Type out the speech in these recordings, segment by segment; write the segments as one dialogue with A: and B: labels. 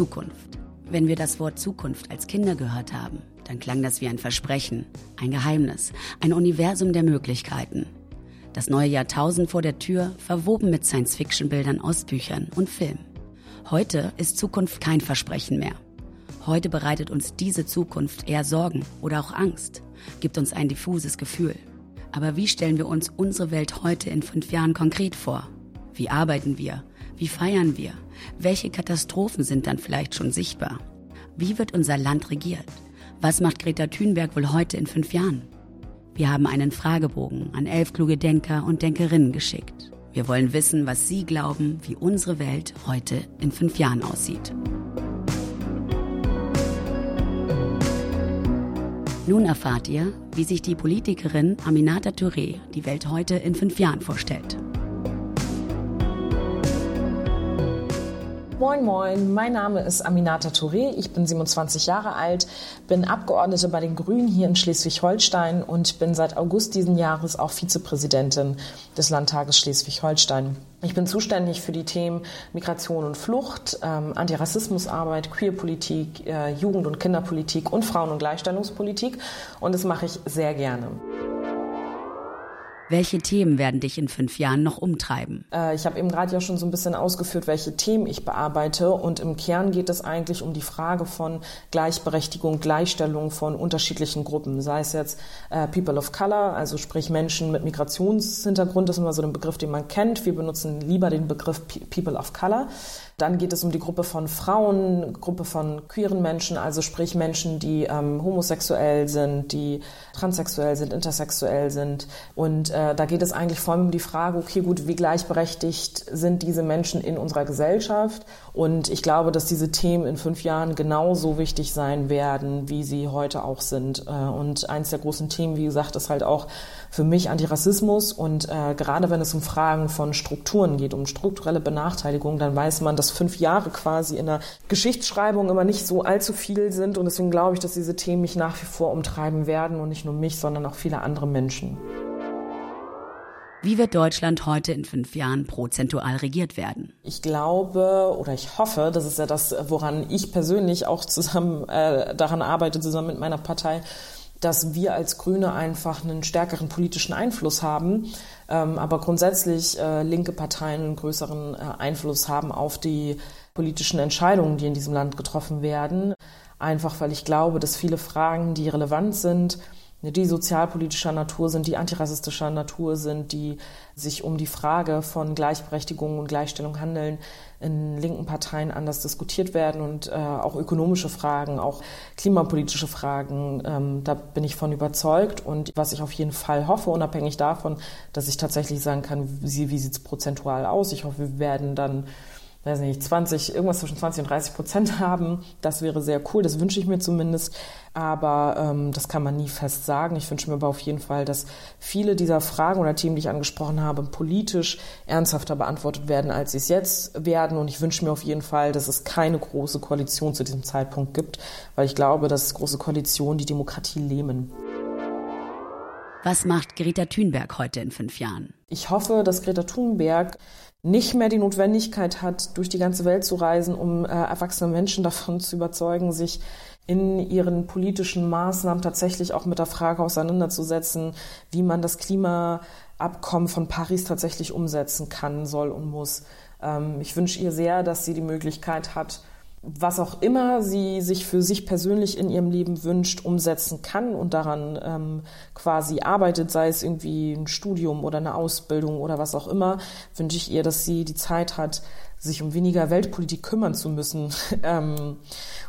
A: Zukunft. Wenn wir das Wort Zukunft als Kinder gehört haben, dann klang das wie ein Versprechen, ein Geheimnis, ein Universum der Möglichkeiten. Das neue Jahrtausend vor der Tür, verwoben mit Science-Fiction-Bildern aus Büchern und Filmen. Heute ist Zukunft kein Versprechen mehr. Heute bereitet uns diese Zukunft eher Sorgen oder auch Angst, gibt uns ein diffuses Gefühl. Aber wie stellen wir uns unsere Welt heute in fünf Jahren konkret vor? Wie arbeiten wir? Wie feiern wir? Welche Katastrophen sind dann vielleicht schon sichtbar? Wie wird unser Land regiert? Was macht Greta Thunberg wohl heute in fünf Jahren? Wir haben einen Fragebogen an elf kluge Denker und Denkerinnen geschickt. Wir wollen wissen, was Sie glauben, wie unsere Welt heute in fünf Jahren aussieht. Nun erfahrt ihr, wie sich die Politikerin Aminata Touré die Welt heute in fünf Jahren vorstellt.
B: Moin, moin, mein Name ist Aminata Touré, ich bin 27 Jahre alt, bin Abgeordnete bei den Grünen hier in Schleswig-Holstein und bin seit August diesen Jahres auch Vizepräsidentin des Landtages Schleswig-Holstein. Ich bin zuständig für die Themen Migration und Flucht, ähm, Antirassismusarbeit, Queerpolitik, äh, Jugend- und Kinderpolitik und Frauen- und Gleichstellungspolitik und das mache ich sehr gerne.
A: Welche Themen werden dich in fünf Jahren noch umtreiben?
B: Äh, ich habe eben gerade ja schon so ein bisschen ausgeführt, welche Themen ich bearbeite. Und im Kern geht es eigentlich um die Frage von Gleichberechtigung, Gleichstellung von unterschiedlichen Gruppen. Sei es jetzt äh, People of Color, also sprich Menschen mit Migrationshintergrund, das ist immer so ein Begriff, den man kennt. Wir benutzen lieber den Begriff People of Color. Dann geht es um die Gruppe von Frauen, Gruppe von queeren Menschen, also sprich Menschen, die ähm, homosexuell sind, die transsexuell sind, intersexuell sind. Und äh, da geht es eigentlich vor allem um die Frage, okay, gut, wie gleichberechtigt sind diese Menschen in unserer Gesellschaft? Und ich glaube, dass diese Themen in fünf Jahren genauso wichtig sein werden, wie sie heute auch sind. Äh, und eins der großen Themen, wie gesagt, ist halt auch für mich Antirassismus. Und äh, gerade wenn es um Fragen von Strukturen geht, um strukturelle Benachteiligung, dann weiß man, dass fünf Jahre quasi in der Geschichtsschreibung immer nicht so allzu viel sind. Und deswegen glaube ich, dass diese Themen mich nach wie vor umtreiben werden und nicht nur mich, sondern auch viele andere Menschen.
A: Wie wird Deutschland heute in fünf Jahren prozentual regiert werden?
B: Ich glaube oder ich hoffe, das ist ja das, woran ich persönlich auch zusammen äh, daran arbeite, zusammen mit meiner Partei, dass wir als Grüne einfach einen stärkeren politischen Einfluss haben, ähm, aber grundsätzlich äh, linke Parteien einen größeren äh, Einfluss haben auf die politischen Entscheidungen, die in diesem Land getroffen werden. Einfach weil ich glaube, dass viele Fragen, die relevant sind, die sozialpolitischer Natur sind, die antirassistischer Natur sind, die sich um die Frage von Gleichberechtigung und Gleichstellung handeln, in linken Parteien anders diskutiert werden und äh, auch ökonomische Fragen, auch klimapolitische Fragen. Ähm, da bin ich von überzeugt und was ich auf jeden Fall hoffe, unabhängig davon, dass ich tatsächlich sagen kann, wie, wie sieht es prozentual aus. Ich hoffe, wir werden dann weiß nicht, 20, irgendwas zwischen 20 und 30 Prozent haben. Das wäre sehr cool, das wünsche ich mir zumindest. Aber ähm, das kann man nie fest sagen. Ich wünsche mir aber auf jeden Fall, dass viele dieser Fragen oder Themen, die ich angesprochen habe, politisch ernsthafter beantwortet werden, als sie es jetzt werden. Und ich wünsche mir auf jeden Fall, dass es keine große Koalition zu diesem Zeitpunkt gibt, weil ich glaube, dass große Koalitionen die Demokratie lähmen.
A: Was macht Greta Thunberg heute in fünf Jahren?
B: Ich hoffe, dass Greta Thunberg nicht mehr die Notwendigkeit hat, durch die ganze Welt zu reisen, um äh, erwachsene Menschen davon zu überzeugen, sich in ihren politischen Maßnahmen tatsächlich auch mit der Frage auseinanderzusetzen, wie man das Klimaabkommen von Paris tatsächlich umsetzen kann, soll und muss. Ähm, ich wünsche ihr sehr, dass sie die Möglichkeit hat, was auch immer sie sich für sich persönlich in ihrem Leben wünscht, umsetzen kann und daran ähm, quasi arbeitet, sei es irgendwie ein Studium oder eine Ausbildung oder was auch immer, wünsche ich ihr, dass sie die Zeit hat, sich um weniger Weltpolitik kümmern zu müssen. ähm,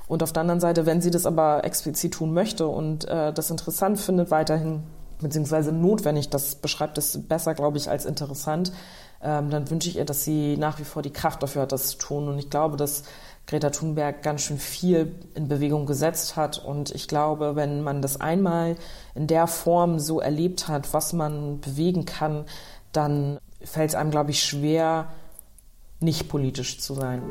B: und auf der anderen Seite, wenn sie das aber explizit tun möchte und äh, das interessant findet, weiterhin, beziehungsweise notwendig, das beschreibt es besser, glaube ich, als interessant, ähm, dann wünsche ich ihr, dass sie nach wie vor die Kraft dafür hat, das zu tun. Und ich glaube, dass Greta Thunberg ganz schön viel in Bewegung gesetzt hat. Und ich glaube, wenn man das einmal in der Form so erlebt hat, was man bewegen kann, dann fällt es einem, glaube ich, schwer, nicht politisch zu sein.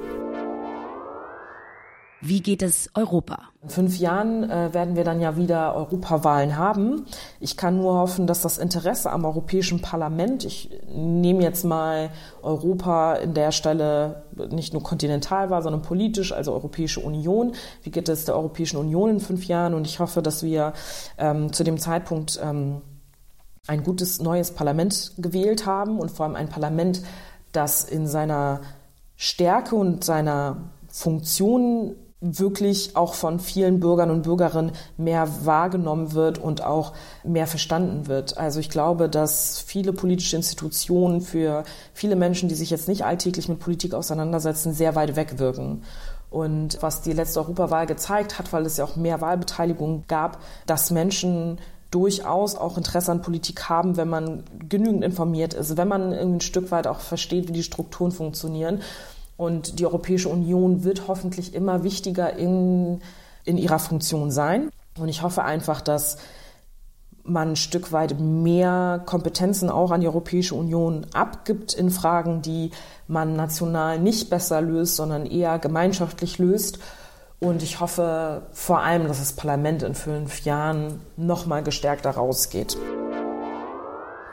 A: Wie geht es Europa?
B: In fünf Jahren äh, werden wir dann ja wieder Europawahlen haben. Ich kann nur hoffen, dass das Interesse am Europäischen Parlament, ich nehme jetzt mal Europa in der Stelle nicht nur kontinental war, sondern politisch, also Europäische Union. Wie geht es der Europäischen Union in fünf Jahren? Und ich hoffe, dass wir ähm, zu dem Zeitpunkt ähm, ein gutes neues Parlament gewählt haben und vor allem ein Parlament, das in seiner Stärke und seiner Funktion wirklich auch von vielen Bürgern und Bürgerinnen mehr wahrgenommen wird und auch mehr verstanden wird. Also ich glaube, dass viele politische Institutionen für viele Menschen, die sich jetzt nicht alltäglich mit Politik auseinandersetzen, sehr weit weg wirken. Und was die letzte Europawahl gezeigt hat, weil es ja auch mehr Wahlbeteiligung gab, dass Menschen durchaus auch Interesse an Politik haben, wenn man genügend informiert ist, wenn man ein Stück weit auch versteht, wie die Strukturen funktionieren und die Europäische Union wird hoffentlich immer wichtiger in, in ihrer Funktion sein. Und ich hoffe einfach, dass man ein Stück weit mehr Kompetenzen auch an die Europäische Union abgibt in Fragen, die man national nicht besser löst, sondern eher gemeinschaftlich löst. Und ich hoffe vor allem, dass das Parlament in fünf Jahren noch mal gestärkter rausgeht.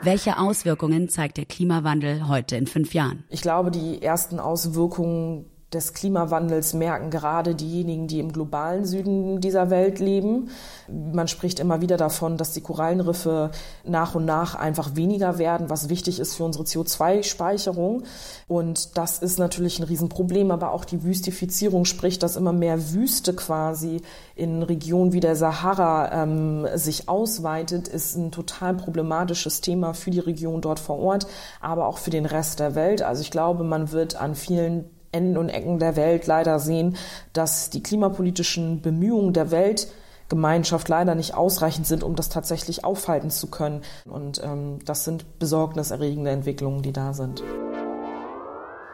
A: Welche Auswirkungen zeigt der Klimawandel heute in fünf Jahren?
B: Ich glaube, die ersten Auswirkungen des Klimawandels merken gerade diejenigen, die im globalen Süden dieser Welt leben. Man spricht immer wieder davon, dass die Korallenriffe nach und nach einfach weniger werden, was wichtig ist für unsere CO2-Speicherung. Und das ist natürlich ein Riesenproblem, aber auch die Wüstifizierung, sprich, dass immer mehr Wüste quasi in Regionen wie der Sahara ähm, sich ausweitet, ist ein total problematisches Thema für die Region dort vor Ort, aber auch für den Rest der Welt. Also ich glaube, man wird an vielen Enden und Ecken der Welt leider sehen, dass die klimapolitischen Bemühungen der Weltgemeinschaft leider nicht ausreichend sind, um das tatsächlich aufhalten zu können. Und ähm, das sind besorgniserregende Entwicklungen, die da sind.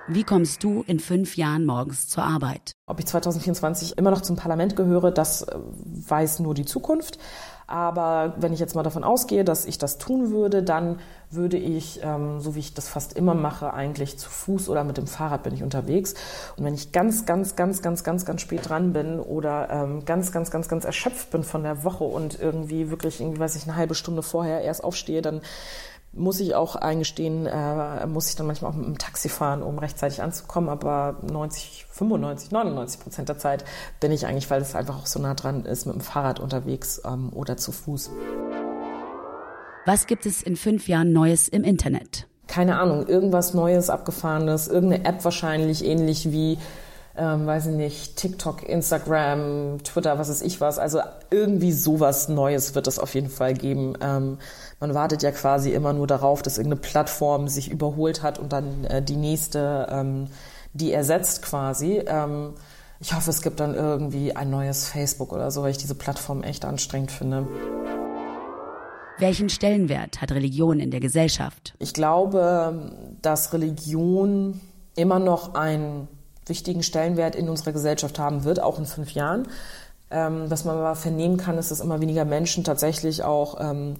A: Wie kommst du in fünf Jahren morgens zur Arbeit?
B: Ob ich 2024 immer noch zum Parlament gehöre, das äh, weiß nur die Zukunft. Aber wenn ich jetzt mal davon ausgehe, dass ich das tun würde, dann würde ich, ähm, so wie ich das fast immer mache, eigentlich zu Fuß oder mit dem Fahrrad bin ich unterwegs. Und wenn ich ganz, ganz, ganz, ganz, ganz, ganz spät dran bin oder ähm, ganz, ganz, ganz, ganz erschöpft bin von der Woche und irgendwie wirklich, irgendwie weiß ich, eine halbe Stunde vorher erst aufstehe, dann muss ich auch eingestehen, äh, muss ich dann manchmal auch mit dem Taxi fahren, um rechtzeitig anzukommen. Aber 90, 95, 99 Prozent der Zeit bin ich eigentlich, weil es einfach auch so nah dran ist, mit dem Fahrrad unterwegs ähm, oder zu Fuß.
A: Was gibt es in fünf Jahren Neues im Internet?
B: Keine Ahnung, irgendwas Neues, Abgefahrenes, irgendeine App wahrscheinlich, ähnlich wie ähm, weiß ich nicht, TikTok, Instagram, Twitter, was weiß ich was. Also irgendwie sowas Neues wird es auf jeden Fall geben. Ähm, man wartet ja quasi immer nur darauf, dass irgendeine Plattform sich überholt hat und dann äh, die nächste ähm, die ersetzt quasi. Ähm, ich hoffe, es gibt dann irgendwie ein neues Facebook oder so, weil ich diese Plattform echt anstrengend finde.
A: Welchen Stellenwert hat Religion in der Gesellschaft?
B: Ich glaube, dass Religion immer noch einen wichtigen Stellenwert in unserer Gesellschaft haben wird, auch in fünf Jahren. Ähm, was man aber vernehmen kann, ist, dass immer weniger Menschen tatsächlich auch ähm,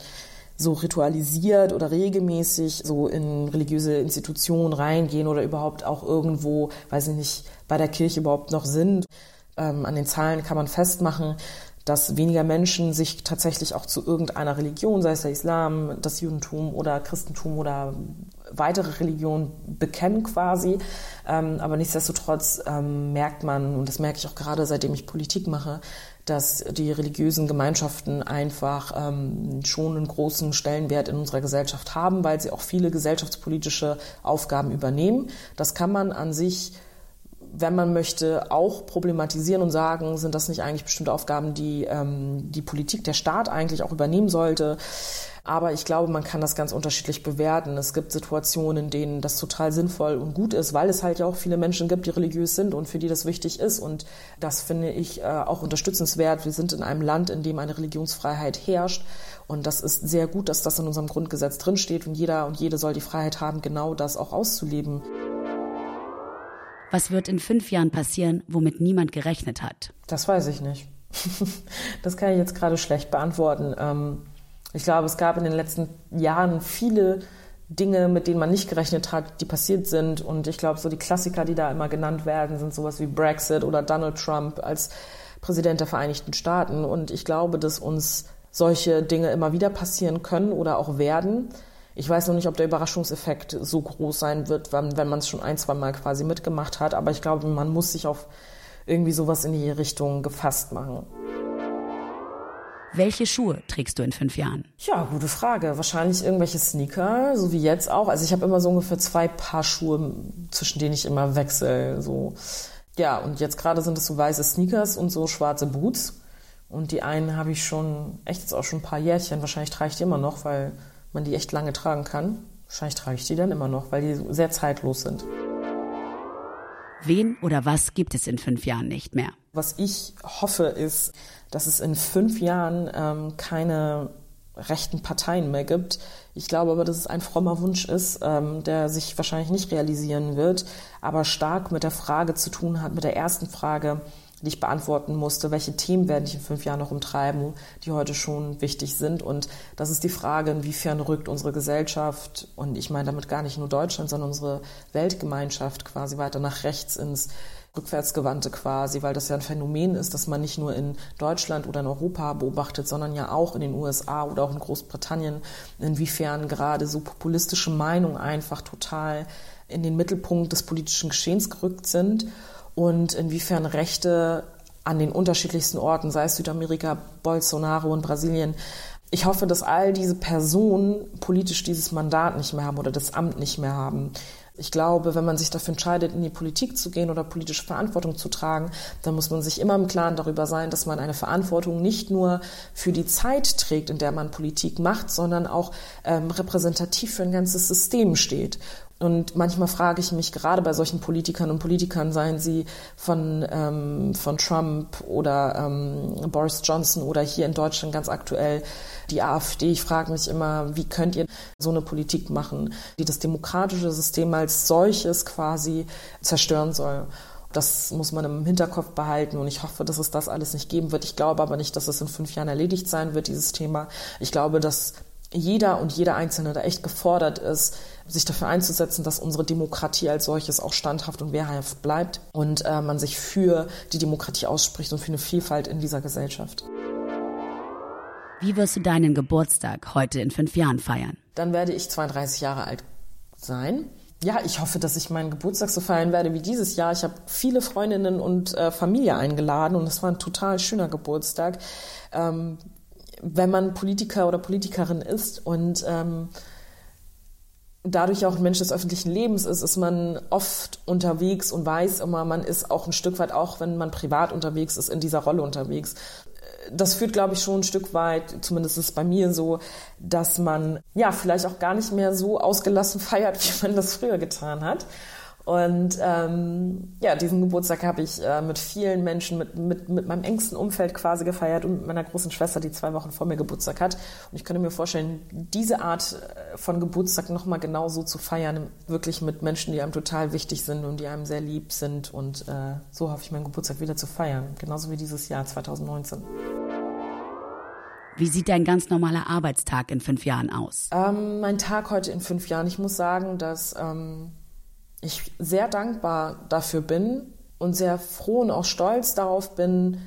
B: so ritualisiert oder regelmäßig so in religiöse Institutionen reingehen oder überhaupt auch irgendwo, weiß ich nicht, bei der Kirche überhaupt noch sind. Ähm, an den Zahlen kann man festmachen, dass weniger Menschen sich tatsächlich auch zu irgendeiner Religion, sei es der Islam, das Judentum oder Christentum oder weitere Religionen bekennen quasi. Ähm, aber nichtsdestotrotz ähm, merkt man, und das merke ich auch gerade seitdem ich Politik mache, dass die religiösen Gemeinschaften einfach ähm, schon einen großen Stellenwert in unserer Gesellschaft haben, weil sie auch viele gesellschaftspolitische Aufgaben übernehmen. Das kann man an sich wenn man möchte, auch problematisieren und sagen, sind das nicht eigentlich bestimmte Aufgaben, die ähm, die Politik, der Staat eigentlich auch übernehmen sollte. Aber ich glaube, man kann das ganz unterschiedlich bewerten. Es gibt Situationen, in denen das total sinnvoll und gut ist, weil es halt ja auch viele Menschen gibt, die religiös sind und für die das wichtig ist. Und das finde ich äh, auch unterstützenswert. Wir sind in einem Land, in dem eine Religionsfreiheit herrscht. Und das ist sehr gut, dass das in unserem Grundgesetz drinsteht. Und jeder und jede soll die Freiheit haben, genau das auch auszuleben.
A: Was wird in fünf Jahren passieren, womit niemand gerechnet hat?
B: Das weiß ich nicht. das kann ich jetzt gerade schlecht beantworten. Ähm, ich glaube, es gab in den letzten Jahren viele Dinge, mit denen man nicht gerechnet hat, die passiert sind. Und ich glaube, so die Klassiker, die da immer genannt werden, sind sowas wie Brexit oder Donald Trump als Präsident der Vereinigten Staaten. Und ich glaube, dass uns solche Dinge immer wieder passieren können oder auch werden. Ich weiß noch nicht, ob der Überraschungseffekt so groß sein wird, wenn, wenn man es schon ein, zwei Mal quasi mitgemacht hat. Aber ich glaube, man muss sich auf irgendwie sowas in die Richtung gefasst machen.
A: Welche Schuhe trägst du in fünf Jahren?
B: Ja, gute Frage. Wahrscheinlich irgendwelche Sneaker, so wie jetzt auch. Also ich habe immer so ungefähr zwei Paar Schuhe, zwischen denen ich immer wechsle. So. Ja, und jetzt gerade sind es so weiße Sneakers und so schwarze Boots. Und die einen habe ich schon, echt jetzt auch schon ein paar Jährchen. Wahrscheinlich trage ich die immer noch, weil man die echt lange tragen kann. Wahrscheinlich trage ich die dann immer noch, weil die sehr zeitlos sind.
A: Wen oder was gibt es in fünf Jahren nicht mehr?
B: Was ich hoffe, ist, dass es in fünf Jahren ähm, keine rechten Parteien mehr gibt. Ich glaube aber, dass es ein frommer Wunsch ist, ähm, der sich wahrscheinlich nicht realisieren wird, aber stark mit der Frage zu tun hat, mit der ersten Frage, die ich beantworten musste, welche Themen werde ich in fünf Jahren noch umtreiben, die heute schon wichtig sind. Und das ist die Frage, inwiefern rückt unsere Gesellschaft, und ich meine damit gar nicht nur Deutschland, sondern unsere Weltgemeinschaft quasi weiter nach rechts ins rückwärtsgewandte quasi, weil das ja ein Phänomen ist, das man nicht nur in Deutschland oder in Europa beobachtet, sondern ja auch in den USA oder auch in Großbritannien, inwiefern gerade so populistische Meinungen einfach total in den Mittelpunkt des politischen Geschehens gerückt sind und inwiefern Rechte an den unterschiedlichsten Orten, sei es Südamerika, Bolsonaro und Brasilien, ich hoffe, dass all diese Personen politisch dieses Mandat nicht mehr haben oder das Amt nicht mehr haben. Ich glaube, wenn man sich dafür entscheidet, in die Politik zu gehen oder politische Verantwortung zu tragen, dann muss man sich immer im Klaren darüber sein, dass man eine Verantwortung nicht nur für die Zeit trägt, in der man Politik macht, sondern auch ähm, repräsentativ für ein ganzes System steht. Und manchmal frage ich mich gerade bei solchen Politikern und Politikern, seien sie von, ähm, von Trump oder ähm, Boris Johnson oder hier in Deutschland ganz aktuell die AfD, ich frage mich immer, wie könnt ihr so eine Politik machen, die das demokratische System als solches quasi zerstören soll. Das muss man im Hinterkopf behalten und ich hoffe, dass es das alles nicht geben wird. Ich glaube aber nicht, dass es in fünf Jahren erledigt sein wird, dieses Thema. Ich glaube, dass jeder und jeder Einzelne da echt gefordert ist, sich dafür einzusetzen, dass unsere Demokratie als solches auch standhaft und wehrhaft bleibt und äh, man sich für die Demokratie ausspricht und für eine Vielfalt in dieser Gesellschaft.
A: Wie wirst du deinen Geburtstag heute in fünf Jahren feiern?
B: Dann werde ich 32 Jahre alt sein. Ja, ich hoffe, dass ich meinen Geburtstag so feiern werde wie dieses Jahr. Ich habe viele Freundinnen und äh, Familie eingeladen und es war ein total schöner Geburtstag. Ähm, wenn man Politiker oder Politikerin ist und ähm, dadurch auch ein Mensch des öffentlichen Lebens ist, ist man oft unterwegs und weiß immer, man ist auch ein Stück weit, auch wenn man privat unterwegs ist, in dieser Rolle unterwegs. Das führt, glaube ich, schon ein Stück weit, zumindest ist es bei mir so, dass man ja vielleicht auch gar nicht mehr so ausgelassen feiert, wie man das früher getan hat. Und ähm, ja, diesen Geburtstag habe ich äh, mit vielen Menschen, mit, mit, mit meinem engsten Umfeld quasi gefeiert und mit meiner großen Schwester, die zwei Wochen vor mir Geburtstag hat. Und ich könnte mir vorstellen, diese Art äh, von Geburtstag nochmal genau so zu feiern, wirklich mit Menschen, die einem total wichtig sind und die einem sehr lieb sind. Und äh, so hoffe ich, meinen Geburtstag wieder zu feiern. Genauso wie dieses Jahr 2019.
A: Wie sieht dein ganz normaler Arbeitstag in fünf Jahren aus?
B: Ähm, mein Tag heute in fünf Jahren. Ich muss sagen, dass... Ähm, ich sehr dankbar dafür bin und sehr froh und auch stolz darauf bin,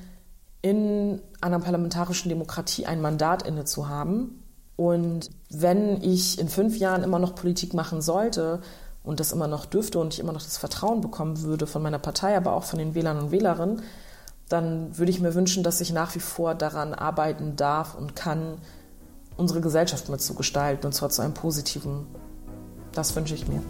B: in einer parlamentarischen Demokratie ein Mandat inne zu haben. Und wenn ich in fünf Jahren immer noch Politik machen sollte und das immer noch dürfte und ich immer noch das Vertrauen bekommen würde von meiner Partei, aber auch von den Wählern und Wählerinnen, dann würde ich mir wünschen, dass ich nach wie vor daran arbeiten darf und kann, unsere Gesellschaft mitzugestalten und zwar zu einem positiven. Das wünsche ich mir.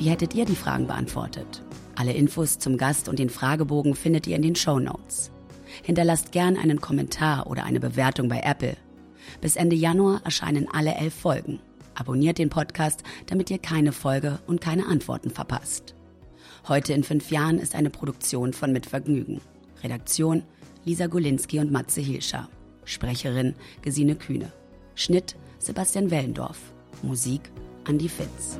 A: Wie hättet ihr die Fragen beantwortet? Alle Infos zum Gast und den Fragebogen findet ihr in den Show Notes. Hinterlasst gern einen Kommentar oder eine Bewertung bei Apple. Bis Ende Januar erscheinen alle elf Folgen. Abonniert den Podcast, damit ihr keine Folge und keine Antworten verpasst. Heute in fünf Jahren ist eine Produktion von Mitvergnügen. Redaktion Lisa Golinski und Matze Hilscher. Sprecherin Gesine Kühne. Schnitt Sebastian Wellendorf. Musik Andi Fitz.